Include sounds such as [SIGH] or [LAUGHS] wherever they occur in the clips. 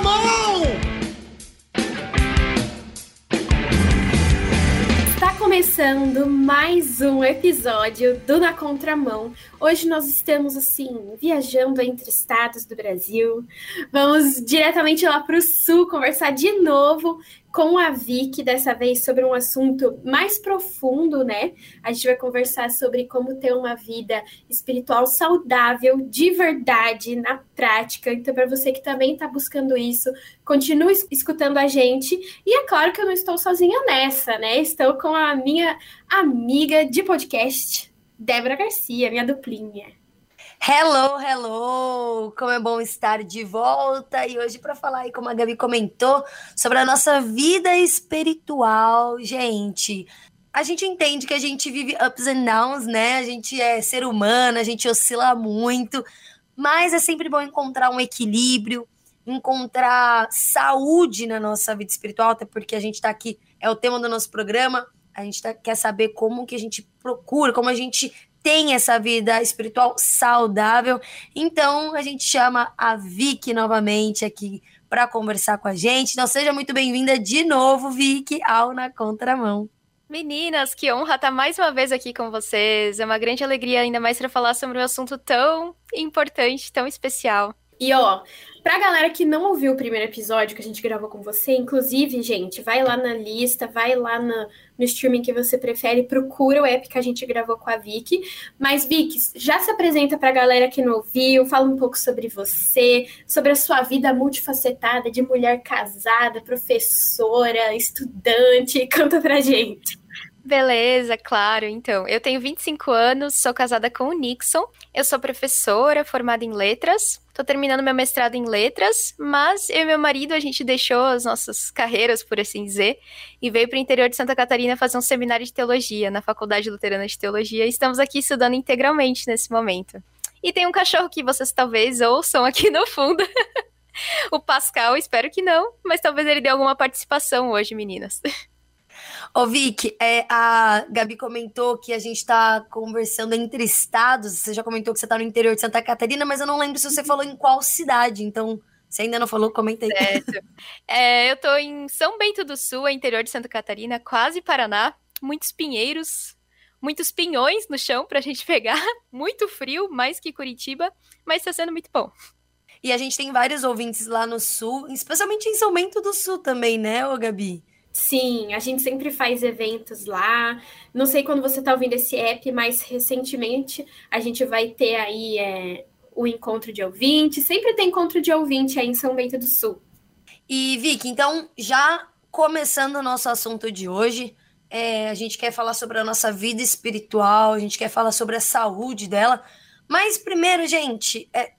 contramão! Está começando mais um episódio do Na Contramão. Hoje nós estamos assim, viajando entre estados do Brasil. Vamos diretamente lá para o sul conversar de novo com a Vicky, dessa vez sobre um assunto mais profundo, né? A gente vai conversar sobre como ter uma vida espiritual saudável, de verdade, na prática. Então, para você que também está buscando isso, continue escutando a gente. E é claro que eu não estou sozinha nessa, né? Estou com a minha amiga de podcast, Débora Garcia, minha duplinha. Hello, hello! Como é bom estar de volta e hoje para falar aí, como a Gabi comentou, sobre a nossa vida espiritual, gente. A gente entende que a gente vive ups and downs, né? A gente é ser humano, a gente oscila muito, mas é sempre bom encontrar um equilíbrio, encontrar saúde na nossa vida espiritual, até porque a gente está aqui, é o tema do nosso programa. A gente tá, quer saber como que a gente procura, como a gente tem essa vida espiritual saudável. Então, a gente chama a Vicky novamente aqui para conversar com a gente. Então, seja muito bem-vinda de novo, Vicky, ao Na Contramão. Meninas, que honra estar mais uma vez aqui com vocês. É uma grande alegria, ainda mais para falar sobre um assunto tão importante, tão especial. E ó, Pra galera que não ouviu o primeiro episódio que a gente gravou com você, inclusive, gente, vai lá na lista, vai lá na, no streaming que você prefere, procura o app que a gente gravou com a Vicky. Mas, Vicky, já se apresenta pra galera que não ouviu, fala um pouco sobre você, sobre a sua vida multifacetada de mulher casada, professora, estudante. [LAUGHS] Conta pra gente. Beleza, claro. Então, eu tenho 25 anos, sou casada com o Nixon. Eu sou professora, formada em letras. Tô terminando meu mestrado em letras, mas eu e meu marido, a gente deixou as nossas carreiras, por assim dizer, e veio para o interior de Santa Catarina fazer um seminário de teologia na Faculdade Luterana de Teologia. E estamos aqui estudando integralmente nesse momento. E tem um cachorro que vocês talvez ouçam aqui no fundo. [LAUGHS] o Pascal, espero que não, mas talvez ele dê alguma participação hoje, meninas. [LAUGHS] Ô, Vic, é, a Gabi comentou que a gente está conversando entre estados. Você já comentou que você está no interior de Santa Catarina, mas eu não lembro se você falou em qual cidade. Então, se ainda não falou, comenta aí. Certo. É, eu estou em São Bento do Sul, interior de Santa Catarina, quase Paraná. Muitos pinheiros, muitos pinhões no chão para a gente [LAUGHS] pegar. Muito frio, mais que Curitiba, mas está sendo muito bom. E a gente tem vários ouvintes lá no sul, especialmente em São Bento do Sul também, né, ô Gabi? Sim, a gente sempre faz eventos lá. Não sei quando você está ouvindo esse app, mas recentemente a gente vai ter aí é, o encontro de ouvinte. Sempre tem encontro de ouvinte aí em São Bento do Sul. E, Vicky, então, já começando o nosso assunto de hoje, é, a gente quer falar sobre a nossa vida espiritual, a gente quer falar sobre a saúde dela. Mas primeiro, gente, é,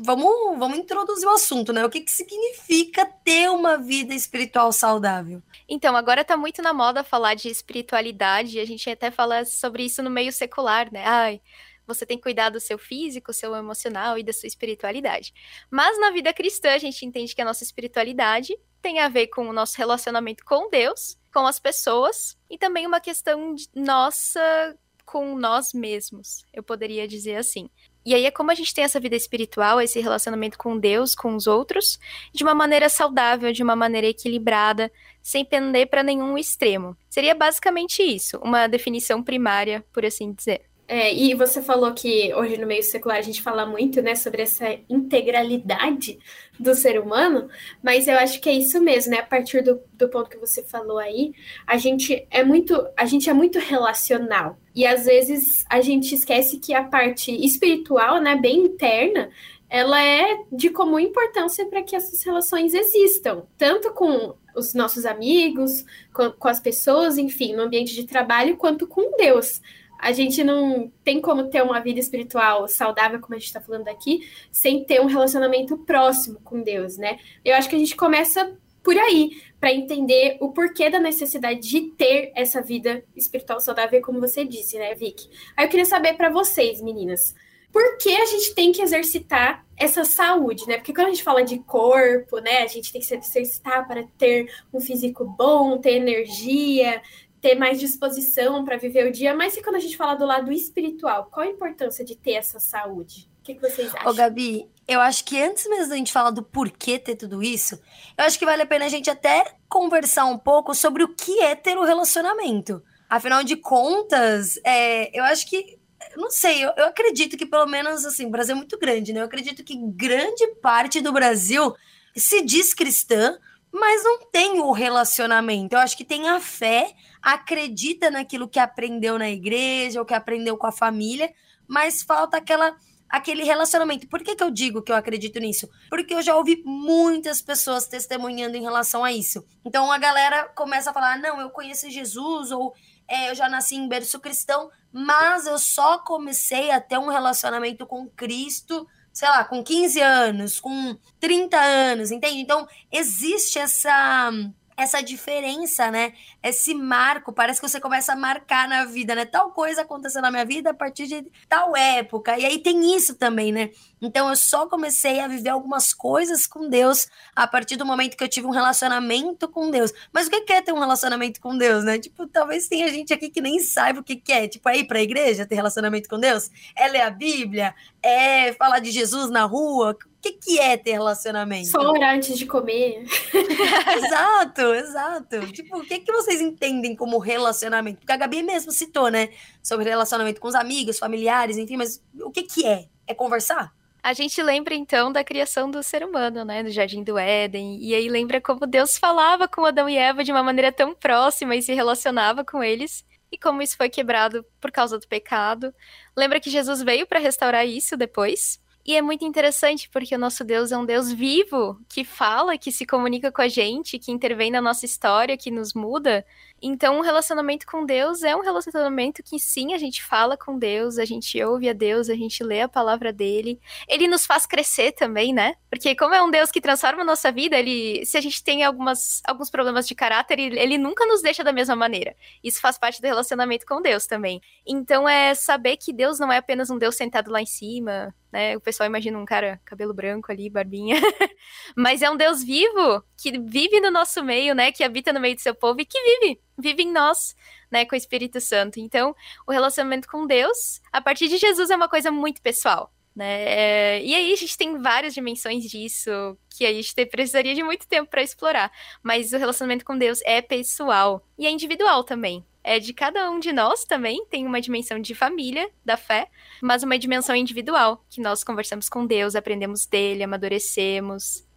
vamos, vamos introduzir o assunto, né? O que, que significa ter uma vida espiritual saudável? Então, agora tá muito na moda falar de espiritualidade, a gente até fala sobre isso no meio secular, né? Ai, você tem que cuidar do seu físico, seu emocional e da sua espiritualidade. Mas na vida cristã, a gente entende que a nossa espiritualidade tem a ver com o nosso relacionamento com Deus, com as pessoas, e também uma questão nossa com nós mesmos, eu poderia dizer assim. E aí é como a gente tem essa vida espiritual, esse relacionamento com Deus, com os outros, de uma maneira saudável, de uma maneira equilibrada, sem pender para nenhum extremo. Seria basicamente isso, uma definição primária, por assim dizer. É, e você falou que hoje no meio secular a gente fala muito, né, sobre essa integralidade do ser humano, mas eu acho que é isso mesmo, né? A partir do, do ponto que você falou aí, a gente é muito, a gente é muito relacional. E às vezes a gente esquece que a parte espiritual, né, bem interna, ela é de comum importância para que essas relações existam, tanto com os nossos amigos, com, com as pessoas, enfim, no ambiente de trabalho, quanto com Deus a gente não tem como ter uma vida espiritual saudável, como a gente está falando aqui, sem ter um relacionamento próximo com Deus, né? Eu acho que a gente começa por aí, para entender o porquê da necessidade de ter essa vida espiritual saudável, como você disse, né, Vicky? Aí eu queria saber para vocês, meninas, por que a gente tem que exercitar essa saúde, né? Porque quando a gente fala de corpo, né, a gente tem que se exercitar para ter um físico bom, ter energia, ter mais disposição para viver o dia, mas e quando a gente fala do lado espiritual, qual a importância de ter essa saúde? O que, que vocês acham? Ô, Gabi, eu acho que antes mesmo da gente falar do porquê ter tudo isso, eu acho que vale a pena a gente até conversar um pouco sobre o que é ter o um relacionamento. Afinal de contas, é, eu acho que não sei, eu, eu, acredito que pelo menos assim, o Brasil é muito grande, né? Eu acredito que grande parte do Brasil se diz cristã, mas não tem o relacionamento. Eu acho que tem a fé, acredita naquilo que aprendeu na igreja ou que aprendeu com a família, mas falta aquela aquele relacionamento. Por que, que eu digo que eu acredito nisso? Porque eu já ouvi muitas pessoas testemunhando em relação a isso. Então a galera começa a falar: não, eu conheço Jesus, ou é, eu já nasci em berço cristão, mas eu só comecei a ter um relacionamento com Cristo sei lá, com 15 anos, com 30 anos, entende? Então, existe essa essa diferença, né? Esse marco, parece que você começa a marcar na vida, né? Tal coisa aconteceu na minha vida a partir de tal época. E aí tem isso também, né? Então eu só comecei a viver algumas coisas com Deus a partir do momento que eu tive um relacionamento com Deus. Mas o que é ter um relacionamento com Deus, né? Tipo, talvez tenha gente aqui que nem saiba o que é. Tipo, é ir pra igreja ter relacionamento com Deus? É ler a Bíblia? É falar de Jesus na rua? O que, que é ter relacionamento? Só orar antes de comer. [LAUGHS] exato, exato. Tipo, o que, que vocês entendem como relacionamento? Porque a Gabi mesmo citou, né? Sobre relacionamento com os amigos, familiares, enfim, mas o que, que é? É conversar? A gente lembra então da criação do ser humano, né, no Jardim do Éden, e aí lembra como Deus falava com Adão e Eva de uma maneira tão próxima e se relacionava com eles, e como isso foi quebrado por causa do pecado. Lembra que Jesus veio para restaurar isso depois? E é muito interessante porque o nosso Deus é um Deus vivo, que fala, que se comunica com a gente, que intervém na nossa história, que nos muda. Então, o relacionamento com Deus é um relacionamento que sim, a gente fala com Deus, a gente ouve a Deus, a gente lê a palavra dele. Ele nos faz crescer também, né? Porque como é um Deus que transforma a nossa vida, ele, se a gente tem algumas, alguns problemas de caráter, ele, ele nunca nos deixa da mesma maneira. Isso faz parte do relacionamento com Deus também. Então, é saber que Deus não é apenas um Deus sentado lá em cima, né? O pessoal imagina um cara cabelo branco ali, barbinha. [LAUGHS] Mas é um Deus vivo que vive no nosso meio, né? Que habita no meio do seu povo e que vive vive em nós, né, com o Espírito Santo. Então, o relacionamento com Deus, a partir de Jesus, é uma coisa muito pessoal. Né? É, e aí a gente tem várias dimensões disso que a gente precisaria de muito tempo para explorar. Mas o relacionamento com Deus é pessoal e é individual também. É de cada um de nós também, tem uma dimensão de família, da fé, mas uma dimensão individual, que nós conversamos com Deus, aprendemos dele, amadurecemos,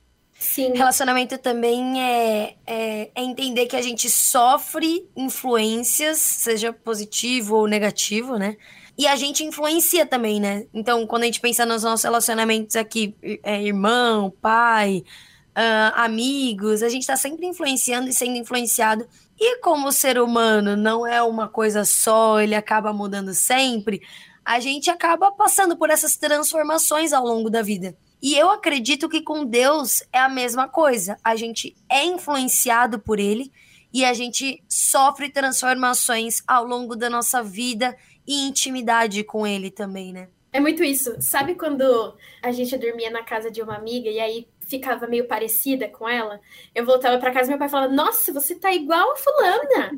Sim. Relacionamento também é, é, é, entender que a gente sofre influências, seja positivo ou negativo, né? E a gente influencia também, né? Então, quando a gente pensa nos nossos relacionamentos aqui, é, irmão, pai, uh, amigos, a gente tá sempre influenciando e sendo influenciado. E como o ser humano não é uma coisa só, ele acaba mudando sempre, a gente acaba passando por essas transformações ao longo da vida. E eu acredito que com Deus é a mesma coisa. A gente é influenciado por Ele e a gente sofre transformações ao longo da nossa vida e intimidade com Ele também, né? É muito isso. Sabe quando a gente dormia na casa de uma amiga e aí ficava meio parecida com ela? Eu voltava para casa e meu pai falava: Nossa, você tá igual a Fulana.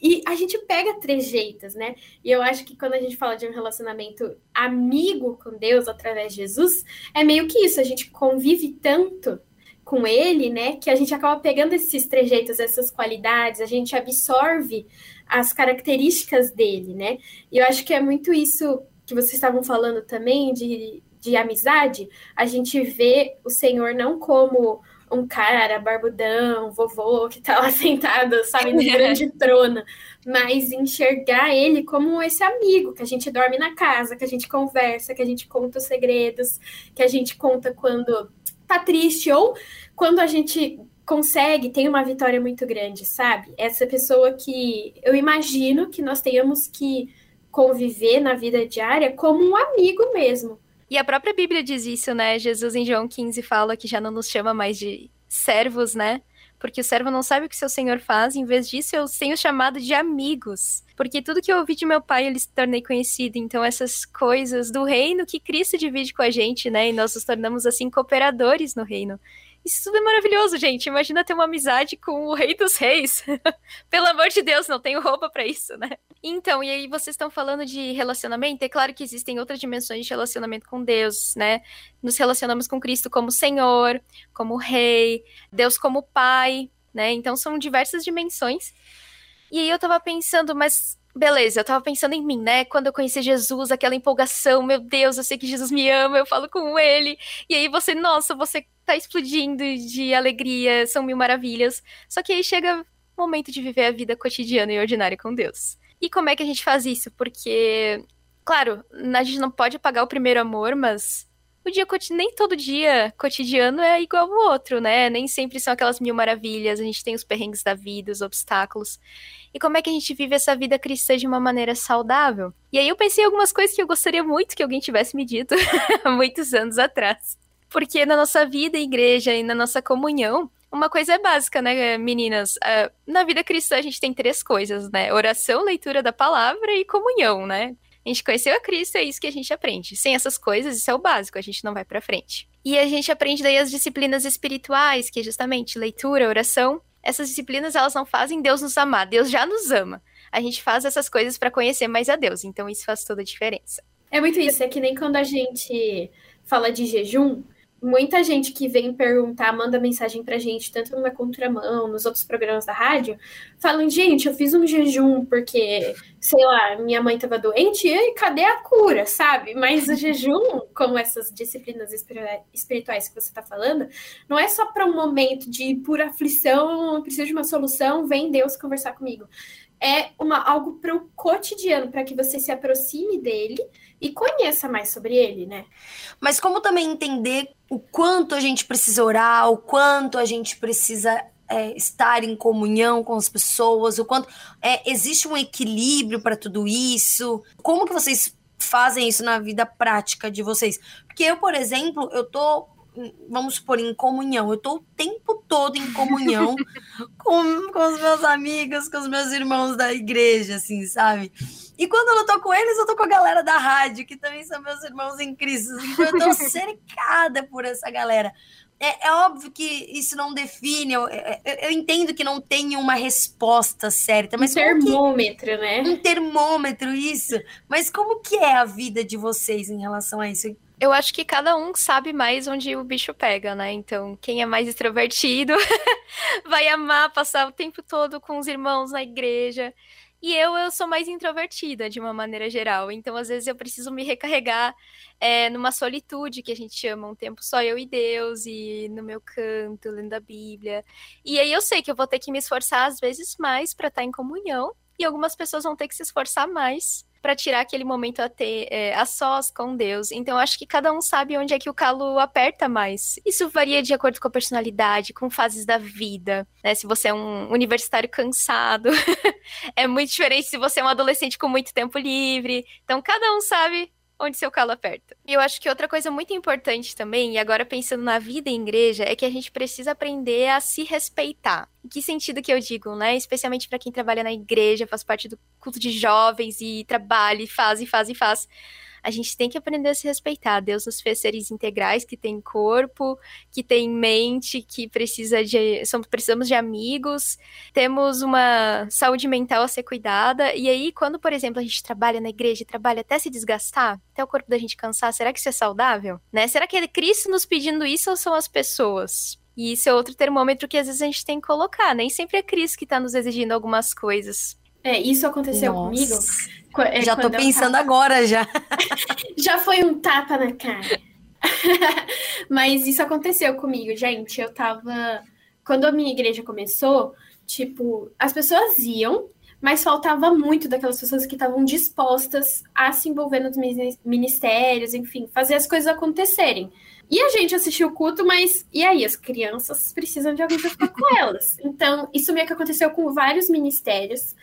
E a gente pega trejeitos, né? E eu acho que quando a gente fala de um relacionamento amigo com Deus através de Jesus, é meio que isso, a gente convive tanto com ele, né, que a gente acaba pegando esses trejeitos, essas qualidades, a gente absorve as características dele, né? E eu acho que é muito isso que vocês estavam falando também de, de amizade, a gente vê o Senhor não como um cara barbudão, vovô, que tá lá [LAUGHS] sentado, sabe, no grande [LAUGHS] trono, mas enxergar ele como esse amigo, que a gente dorme na casa, que a gente conversa, que a gente conta os segredos, que a gente conta quando tá triste, ou quando a gente consegue, tem uma vitória muito grande, sabe? Essa pessoa que eu imagino que nós tenhamos que conviver na vida diária como um amigo mesmo e a própria Bíblia diz isso, né? Jesus em João 15 fala que já não nos chama mais de servos, né? Porque o servo não sabe o que seu senhor faz, em vez disso eu tenho chamado de amigos. Porque tudo que eu ouvi de meu pai, ele se tornei conhecido. Então, essas coisas do reino que Cristo divide com a gente, né? E nós nos tornamos, assim, cooperadores no reino. Isso tudo é maravilhoso, gente. Imagina ter uma amizade com o rei dos reis. [LAUGHS] Pelo amor de Deus, não tenho roupa para isso, né? Então, e aí vocês estão falando de relacionamento? É claro que existem outras dimensões de relacionamento com Deus, né? Nos relacionamos com Cristo como Senhor, como Rei, Deus como Pai, né? Então são diversas dimensões. E aí eu tava pensando, mas beleza, eu tava pensando em mim, né? Quando eu conheci Jesus, aquela empolgação, meu Deus, eu sei que Jesus me ama, eu falo com ele. E aí você, nossa, você tá explodindo de alegria, são mil maravilhas. Só que aí chega o momento de viver a vida cotidiana e ordinária com Deus. E como é que a gente faz isso? Porque, claro, a gente não pode apagar o primeiro amor, mas o dia nem todo dia cotidiano é igual ao outro, né? Nem sempre são aquelas mil maravilhas, a gente tem os perrengues da vida, os obstáculos. E como é que a gente vive essa vida cristã de uma maneira saudável? E aí eu pensei em algumas coisas que eu gostaria muito que alguém tivesse me dito [LAUGHS] há muitos anos atrás. Porque na nossa vida, igreja e na nossa comunhão, uma coisa é básica, né, meninas? Uh, na vida cristã a gente tem três coisas, né? Oração, leitura da palavra e comunhão, né? A gente conheceu a Cristo, é isso que a gente aprende. Sem essas coisas, isso é o básico, a gente não vai para frente. E a gente aprende daí as disciplinas espirituais, que é justamente leitura, oração. Essas disciplinas, elas não fazem Deus nos amar, Deus já nos ama. A gente faz essas coisas para conhecer mais a Deus, então isso faz toda a diferença. É muito isso, é que nem quando a gente fala de jejum, muita gente que vem perguntar, manda mensagem pra gente, tanto no Contramão, nos outros programas da rádio, falam, gente, eu fiz um jejum porque, sei lá, minha mãe tava doente e cadê a cura, sabe? Mas o jejum, como essas disciplinas espirituais que você tá falando, não é só para um momento de pura aflição, preciso de uma solução, vem Deus conversar comigo. É uma, algo para o cotidiano, para que você se aproxime dele e conheça mais sobre ele, né? Mas como também entender o quanto a gente precisa orar, o quanto a gente precisa é, estar em comunhão com as pessoas, o quanto é, existe um equilíbrio para tudo isso? Como que vocês fazem isso na vida prática de vocês? Porque eu, por exemplo, eu tô vamos supor, em comunhão. Eu tô o tempo todo em comunhão [LAUGHS] com, com os meus amigos, com os meus irmãos da igreja, assim, sabe? E quando eu não tô com eles, eu tô com a galera da rádio, que também são meus irmãos em Cristo. Então eu tô [LAUGHS] cercada por essa galera. É, é, óbvio que isso não define, eu, eu, eu, entendo que não tem uma resposta certa, mas. Um termômetro, que, né? Um termômetro, isso. Mas como que é a vida de vocês em relação a isso? Eu acho que cada um sabe mais onde o bicho pega, né? Então, quem é mais extrovertido [LAUGHS] vai amar passar o tempo todo com os irmãos na igreja. E eu, eu sou mais introvertida, de uma maneira geral. Então, às vezes, eu preciso me recarregar é, numa solitude, que a gente chama um tempo só eu e Deus, e no meu canto, lendo a Bíblia. E aí eu sei que eu vou ter que me esforçar, às vezes, mais para estar em comunhão. E algumas pessoas vão ter que se esforçar mais para tirar aquele momento a ter é, a sós com Deus. Então, acho que cada um sabe onde é que o calo aperta mais. Isso varia de acordo com a personalidade, com fases da vida. Né? Se você é um universitário cansado, [LAUGHS] é muito diferente se você é um adolescente com muito tempo livre. Então, cada um sabe onde seu calo aperta. E eu acho que outra coisa muito importante também, e agora pensando na vida em igreja, é que a gente precisa aprender a se respeitar. Em que sentido que eu digo, né? Especialmente para quem trabalha na igreja, faz parte do culto de jovens e trabalha e faz e faz e faz a gente tem que aprender a se respeitar. Deus nos fez seres integrais que têm corpo, que têm mente, que precisa de, somos, precisamos de amigos, temos uma saúde mental a ser cuidada. E aí, quando, por exemplo, a gente trabalha na igreja, trabalha até se desgastar, até o corpo da gente cansar, será que isso é saudável? Né? Será que é Cristo nos pedindo isso ou são as pessoas? E isso é outro termômetro que às vezes a gente tem que colocar. Nem sempre é Cristo que está nos exigindo algumas coisas. É, isso aconteceu Nossa. comigo. É, já tô pensando tava... agora, já. [LAUGHS] já foi um tapa na cara. [LAUGHS] Mas isso aconteceu comigo, gente. Eu tava. Quando a minha igreja começou, tipo, as pessoas iam, mas faltava muito daquelas pessoas que estavam dispostas a se envolver nos ministérios, enfim, fazer as coisas acontecerem. E a gente assistiu o culto, mas e aí? As crianças precisam de alguém para ficar com elas. Então, isso meio que aconteceu com vários ministérios.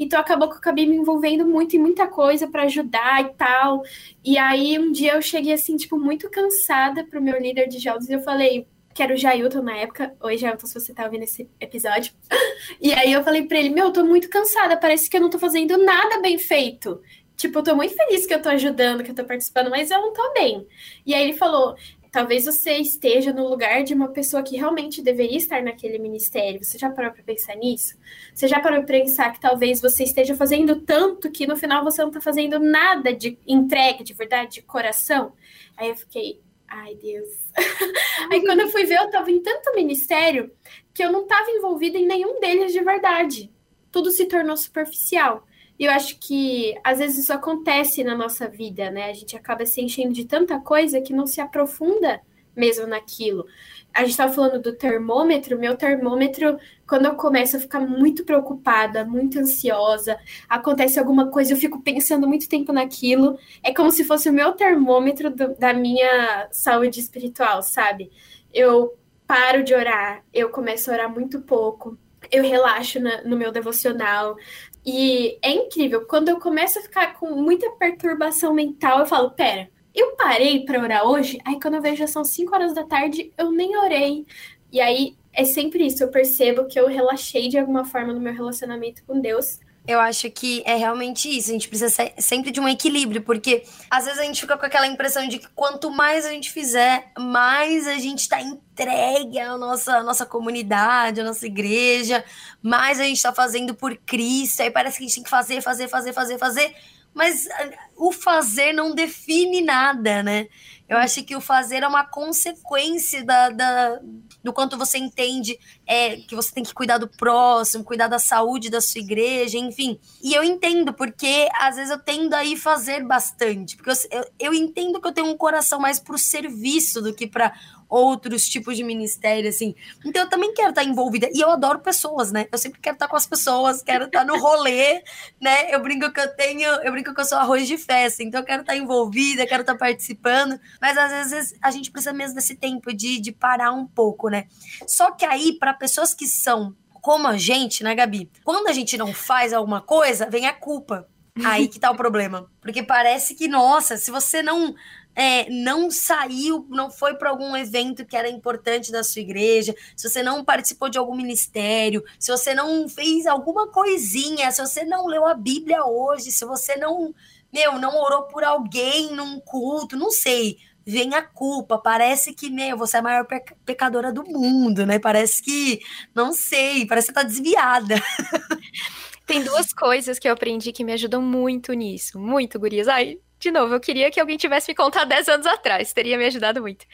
Então acabou que eu acabei me envolvendo muito em muita coisa para ajudar e tal. E aí um dia eu cheguei assim, tipo, muito cansada pro meu líder de jogos e eu falei, que era o Jailton na época. Oi, Jailton, se você tá ouvindo esse episódio. [LAUGHS] E aí eu falei pra ele, meu, eu tô muito cansada, parece que eu não tô fazendo nada bem feito. Tipo, eu tô muito feliz que eu tô ajudando, que eu tô participando, mas eu não tô bem. E aí ele falou: talvez você esteja no lugar de uma pessoa que realmente deveria estar naquele ministério. Você já parou para pensar nisso? Você já parou para pensar que talvez você esteja fazendo tanto que no final você não está fazendo nada de entrega, de verdade, de coração? Aí eu fiquei, ai Deus. [LAUGHS] Aí quando eu fui ver, eu estava em tanto ministério que eu não estava envolvida em nenhum deles de verdade. Tudo se tornou superficial. E eu acho que às vezes isso acontece na nossa vida, né? A gente acaba se enchendo de tanta coisa que não se aprofunda mesmo naquilo. A gente estava falando do termômetro, meu termômetro, quando eu começo a ficar muito preocupada, muito ansiosa, acontece alguma coisa, eu fico pensando muito tempo naquilo, é como se fosse o meu termômetro do, da minha saúde espiritual, sabe? Eu paro de orar, eu começo a orar muito pouco, eu relaxo na, no meu devocional, e é incrível, quando eu começo a ficar com muita perturbação mental, eu falo, pera, eu parei para orar hoje, aí quando eu vejo já são 5 horas da tarde, eu nem orei. E aí é sempre isso, eu percebo que eu relaxei de alguma forma no meu relacionamento com Deus. Eu acho que é realmente isso. A gente precisa sempre de um equilíbrio, porque às vezes a gente fica com aquela impressão de que quanto mais a gente fizer, mais a gente está entregue à nossa, à nossa comunidade, à nossa igreja, mais a gente está fazendo por Cristo. Aí parece que a gente tem que fazer, fazer, fazer, fazer, fazer. Mas ah, o fazer não define nada, né? Eu acho que o fazer é uma consequência da, da, do quanto você entende é, que você tem que cuidar do próximo, cuidar da saúde da sua igreja, enfim. E eu entendo, porque às vezes eu tendo a ir fazer bastante. Porque eu, eu, eu entendo que eu tenho um coração mais pro serviço do que para outros tipos de ministério, assim. Então eu também quero estar envolvida. E eu adoro pessoas, né? Eu sempre quero estar com as pessoas, quero estar no rolê, [LAUGHS] né? Eu brinco que eu tenho, eu brinco que eu sou arroz de festa, então eu quero estar envolvida, quero estar participando. Mas às vezes a gente precisa mesmo desse tempo de, de parar um pouco, né? Só que aí, para pessoas que são como a gente, né, Gabi? Quando a gente não faz alguma coisa, vem a culpa. Aí que tá o problema. Porque parece que, nossa, se você não é, não saiu, não foi para algum evento que era importante da sua igreja, se você não participou de algum ministério, se você não fez alguma coisinha, se você não leu a Bíblia hoje, se você não, meu, não orou por alguém num culto, não sei. Vem a culpa, parece que, meu, você é a maior pecadora do mundo, né? Parece que, não sei, parece que você tá desviada. [LAUGHS] Tem duas coisas que eu aprendi que me ajudam muito nisso. Muito, gurias. Ai, de novo, eu queria que alguém tivesse me contado 10 anos atrás, teria me ajudado muito.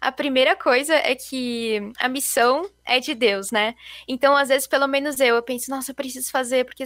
A primeira coisa é que a missão é de Deus, né? Então, às vezes, pelo menos eu, eu penso, nossa, eu preciso fazer, porque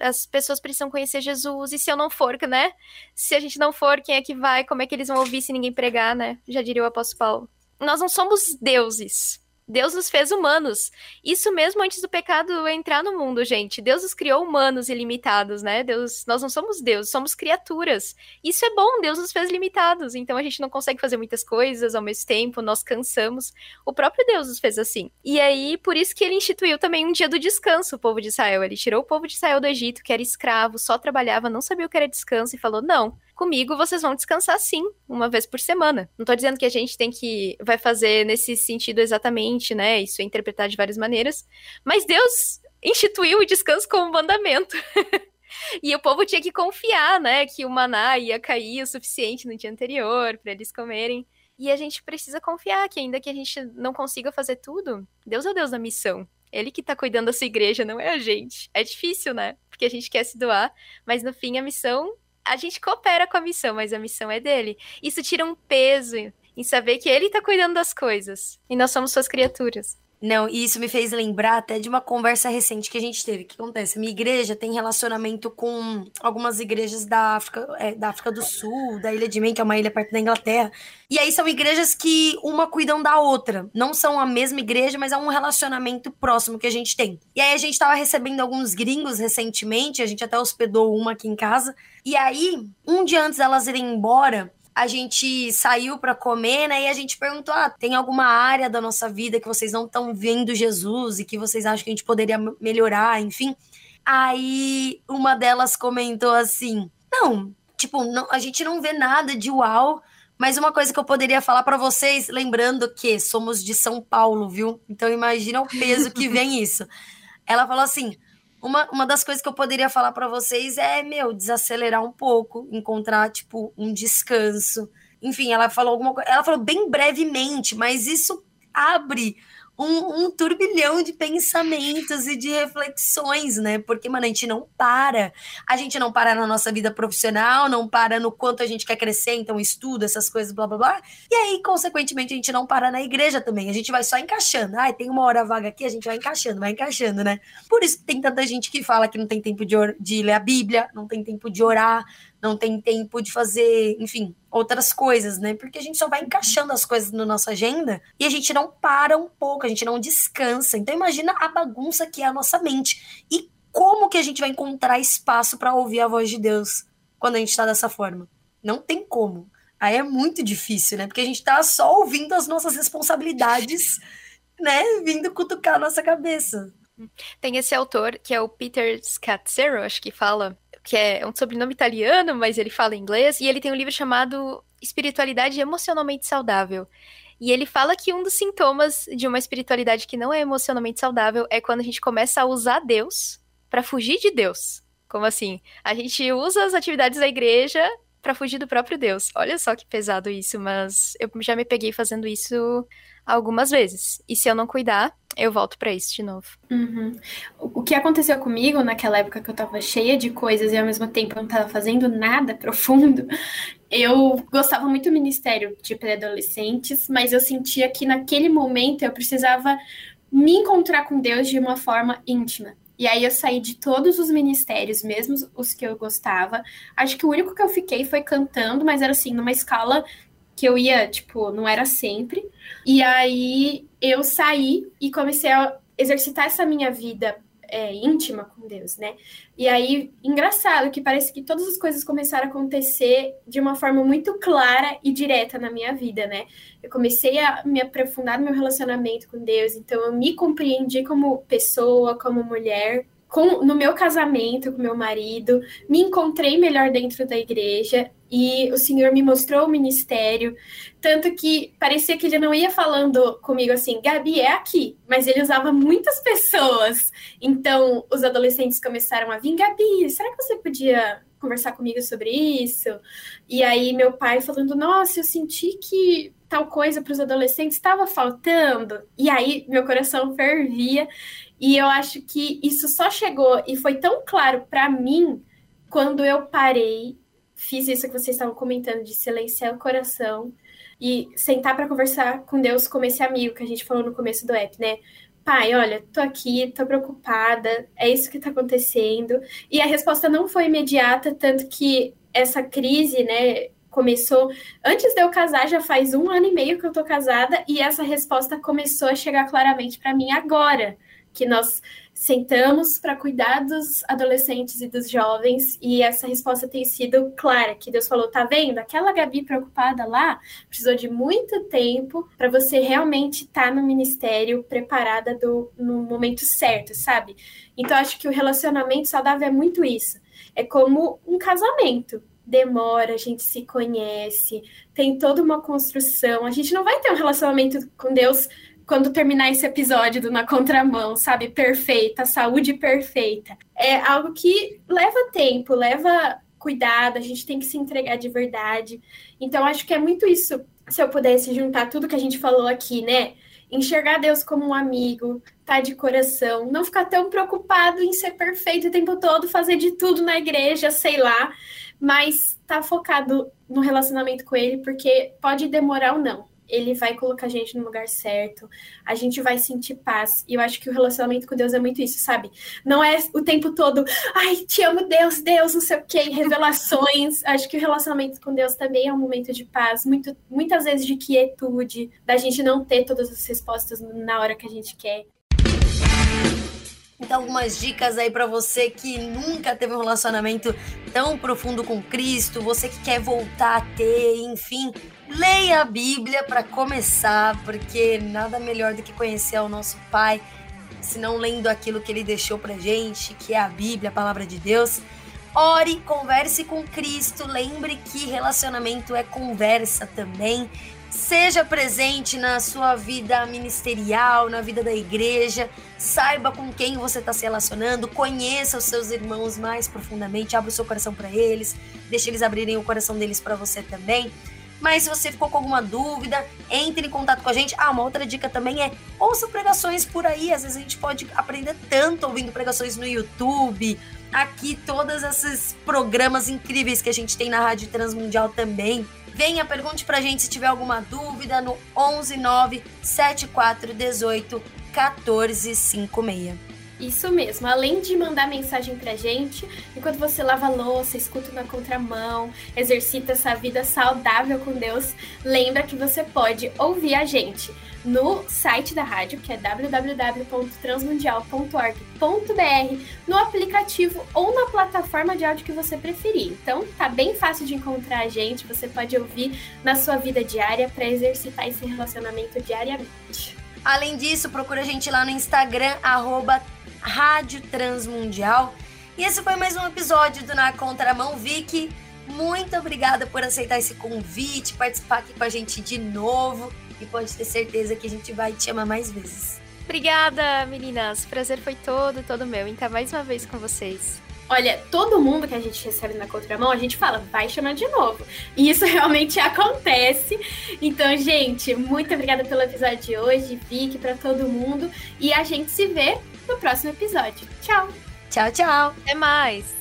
as, pessoas precisam conhecer Jesus, e se eu não for, né? Se a gente não for, quem é que vai? Como é que eles vão ouvir se ninguém pregar, né? Já diria o apóstolo Paulo. Nós não somos deuses. Deus nos fez humanos. Isso mesmo antes do pecado entrar no mundo, gente. Deus nos criou humanos ilimitados, né? Deus, nós não somos Deus, somos criaturas. Isso é bom, Deus nos fez limitados. Então a gente não consegue fazer muitas coisas ao mesmo tempo, nós cansamos. O próprio Deus nos fez assim. E aí, por isso que ele instituiu também um dia do descanso, o povo de Israel. Ele tirou o povo de Israel do Egito, que era escravo, só trabalhava, não sabia o que era descanso e falou: "Não, comigo vocês vão descansar sim, uma vez por semana. Não tô dizendo que a gente tem que vai fazer nesse sentido exatamente, né? Isso é interpretado de várias maneiras, mas Deus instituiu o descanso como mandamento. [LAUGHS] e o povo tinha que confiar, né, que o maná ia cair o suficiente no dia anterior para eles comerem. E a gente precisa confiar que ainda que a gente não consiga fazer tudo, Deus é o Deus da missão. Ele que tá cuidando da sua igreja, não é a gente. É difícil, né? Porque a gente quer se doar, mas no fim a missão a gente coopera com a missão, mas a missão é dele. Isso tira um peso em saber que ele tá cuidando das coisas e nós somos suas criaturas. Não, e isso me fez lembrar até de uma conversa recente que a gente teve. O que acontece? Minha igreja tem relacionamento com algumas igrejas da África, é, da África do Sul, da Ilha de Man, que é uma ilha perto da Inglaterra. E aí são igrejas que uma cuidam da outra. Não são a mesma igreja, mas é um relacionamento próximo que a gente tem. E aí a gente tava recebendo alguns gringos recentemente, a gente até hospedou uma aqui em casa. E aí, um dia antes delas irem embora, a gente saiu para comer, né? E a gente perguntou: ah, tem alguma área da nossa vida que vocês não estão vendo Jesus e que vocês acham que a gente poderia melhorar, enfim. Aí uma delas comentou assim: não, tipo, não, a gente não vê nada de uau. Mas uma coisa que eu poderia falar para vocês, lembrando que somos de São Paulo, viu? Então imagina o peso que vem isso. [LAUGHS] Ela falou assim: uma, uma das coisas que eu poderia falar para vocês é, meu, desacelerar um pouco, encontrar, tipo, um descanso, Enfim, ela falou alguma coisa. Ela falou bem brevemente, mas isso abre um, um, turbilhão de pensamentos e de reflexões, né? Porque, mano, a gente não para. A gente não para na nossa vida profissional, não para no quanto a gente quer crescer, então estuda essas coisas, blá blá blá. E aí, consequentemente, a gente não para na igreja também. A gente vai só encaixando. Ai, tem uma hora vaga aqui, a gente vai encaixando, vai encaixando, né? Por isso tem tanta gente que fala que não tem tempo de, de ler a Bíblia, não tem tempo de orar, não tem tempo de fazer, enfim, outras coisas, né? Porque a gente só vai encaixando as coisas na nossa agenda e a gente não para um pouco, a gente não descansa. Então imagina a bagunça que é a nossa mente e como que a gente vai encontrar espaço para ouvir a voz de Deus quando a gente está dessa forma? Não tem como. Aí é muito difícil, né? Porque a gente tá só ouvindo as nossas responsabilidades, [LAUGHS] né? Vindo cutucar a nossa cabeça. Tem esse autor que é o Peter Scazzero, acho que fala que é um sobrenome italiano, mas ele fala inglês, e ele tem um livro chamado Espiritualidade Emocionalmente Saudável. E ele fala que um dos sintomas de uma espiritualidade que não é emocionalmente saudável é quando a gente começa a usar Deus para fugir de Deus. Como assim? A gente usa as atividades da igreja para fugir do próprio Deus. Olha só que pesado isso, mas eu já me peguei fazendo isso algumas vezes. E se eu não cuidar, eu volto para isso de novo. Uhum. O que aconteceu comigo naquela época que eu tava cheia de coisas e ao mesmo tempo eu não tava fazendo nada [LAUGHS] profundo, eu gostava muito do ministério de pré-adolescentes, mas eu sentia que naquele momento eu precisava me encontrar com Deus de uma forma íntima. E aí eu saí de todos os ministérios, mesmo os que eu gostava. Acho que o único que eu fiquei foi cantando, mas era assim, numa escala que eu ia, tipo, não era sempre. E aí eu saí e comecei a exercitar essa minha vida é, íntima com Deus, né? E aí, engraçado que parece que todas as coisas começaram a acontecer de uma forma muito clara e direta na minha vida, né? Eu comecei a me aprofundar no meu relacionamento com Deus, então eu me compreendi como pessoa, como mulher, com, no meu casamento com meu marido, me encontrei melhor dentro da igreja e o Senhor me mostrou o ministério, tanto que parecia que ele não ia falando comigo assim, Gabi, é aqui, mas ele usava muitas pessoas. Então, os adolescentes começaram a vir, Gabi, será que você podia conversar comigo sobre isso? E aí, meu pai falando, nossa, eu senti que tal coisa para os adolescentes estava faltando. E aí, meu coração fervia. E eu acho que isso só chegou e foi tão claro para mim quando eu parei fiz isso que vocês estavam comentando, de silenciar o coração e sentar para conversar com Deus como esse amigo que a gente falou no começo do app, né? Pai, olha, tô aqui, tô preocupada, é isso que tá acontecendo. E a resposta não foi imediata, tanto que essa crise, né, começou antes de eu casar, já faz um ano e meio que eu tô casada, e essa resposta começou a chegar claramente para mim agora, que nós sentamos para cuidar dos adolescentes e dos jovens e essa resposta tem sido clara, que Deus falou, tá vendo? Aquela Gabi preocupada lá precisou de muito tempo para você realmente estar tá no ministério preparada do, no momento certo, sabe? Então acho que o relacionamento saudável é muito isso. É como um casamento demora, a gente se conhece, tem toda uma construção. A gente não vai ter um relacionamento com Deus quando terminar esse episódio do Na Contramão, sabe? Perfeita, saúde perfeita. É algo que leva tempo, leva cuidado, a gente tem que se entregar de verdade. Então, acho que é muito isso. Se eu pudesse juntar tudo que a gente falou aqui, né? Enxergar Deus como um amigo, tá de coração, não ficar tão preocupado em ser perfeito o tempo todo, fazer de tudo na igreja, sei lá, mas tá focado no relacionamento com ele, porque pode demorar ou não ele vai colocar a gente no lugar certo, a gente vai sentir paz. E eu acho que o relacionamento com Deus é muito isso, sabe? Não é o tempo todo, ai, te amo, Deus, Deus, não sei o quê, revelações. [LAUGHS] acho que o relacionamento com Deus também é um momento de paz, muito, muitas vezes de quietude, da gente não ter todas as respostas na hora que a gente quer. Então, algumas dicas aí para você que nunca teve um relacionamento tão profundo com Cristo, você que quer voltar a ter, enfim, leia a Bíblia para começar, porque nada melhor do que conhecer o nosso Pai, se não lendo aquilo que ele deixou pra gente, que é a Bíblia, a palavra de Deus. Ore, converse com Cristo, lembre que relacionamento é conversa também. Seja presente na sua vida ministerial, na vida da igreja. Saiba com quem você está se relacionando. Conheça os seus irmãos mais profundamente. Abra o seu coração para eles. Deixe eles abrirem o coração deles para você também. Mas se você ficou com alguma dúvida, entre em contato com a gente. Ah, uma outra dica também é ouça pregações por aí. Às vezes a gente pode aprender tanto ouvindo pregações no YouTube. Aqui, todos esses programas incríveis que a gente tem na Rádio Transmundial também. Venha, pergunte pra gente se tiver alguma dúvida no 119 7418 1456. Isso mesmo, além de mandar mensagem pra gente, enquanto você lava louça, escuta na contramão, exercita essa vida saudável com Deus, lembra que você pode ouvir a gente no site da rádio, que é www.transmundial.org.br, no aplicativo ou na plataforma de áudio que você preferir. Então, tá bem fácil de encontrar a gente, você pode ouvir na sua vida diária para exercitar esse relacionamento diariamente. Além disso, procura a gente lá no Instagram, arroba Rádio Transmundial. E esse foi mais um episódio do Na Contramão. Vicky, muito obrigada por aceitar esse convite, participar aqui com a gente de novo. E pode ter certeza que a gente vai te chamar mais vezes. Obrigada, meninas. O prazer foi todo, todo meu em estar mais uma vez com vocês. Olha, todo mundo que a gente recebe na contramão, a gente fala, vai chamar de novo. E isso [LAUGHS] realmente acontece. Então, gente, muito obrigada pelo episódio de hoje, Vicky, para todo mundo. E a gente se vê no próximo episódio. Tchau! Tchau, tchau! Até mais!